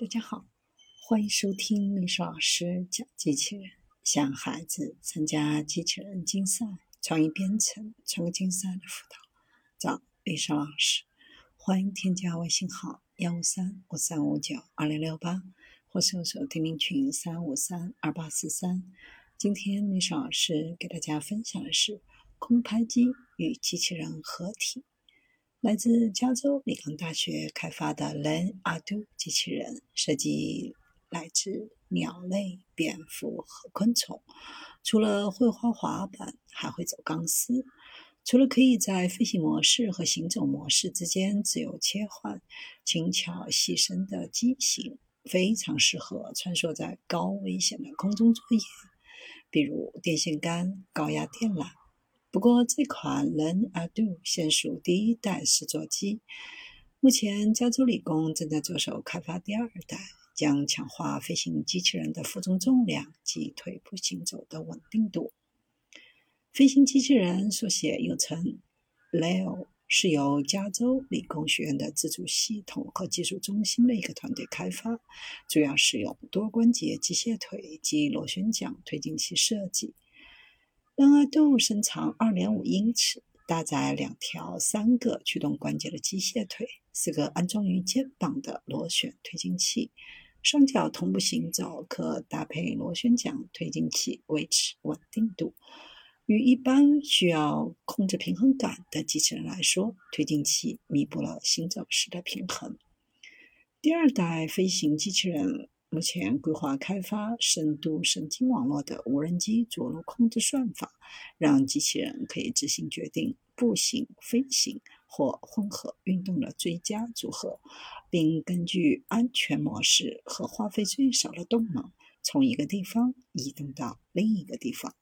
大家好，欢迎收听历史老师讲机器人，向孩子参加机器人竞赛、创意编程、创客竞赛的辅导，找历史老师。欢迎添加微信号幺五三五三五九二零六八，或搜索钉钉群三五三二八四三。今天历史老师给大家分享的是空拍机与机器人合体。来自加州理工大学开发的 Len Ardu 机器人，设计来自鸟类、蝙蝠和昆虫。除了会滑滑板，还会走钢丝。除了可以在飞行模式和行走模式之间自由切换，轻巧细身的机型非常适合穿梭在高危险的空中作业，比如电线杆、高压电缆。不过，这款 Len Ardu 现属第一代试作机。目前，加州理工正在着手开发第二代，将强化飞行机器人的负重重量及腿部行走的稳定度。飞行机器人缩写又称 Leo，是由加州理工学院的自主系统和技术中心的一个团队开发，主要使用多关节机械腿及螺旋桨推进器设计。人耳动物身长二点五英尺，搭载两条三个驱动关节的机械腿，四个安装于肩膀的螺旋推进器，双脚同步行走，可搭配螺旋桨推进器维持稳定度。与一般需要控制平衡感的机器人来说，推进器弥补了行走时的平衡。第二代飞行机器人。目前规划开发深度神经网络的无人机着陆控制算法，让机器人可以自行决定步行、飞行或混合运动的最佳组合，并根据安全模式和花费最少的动能，从一个地方移动到另一个地方。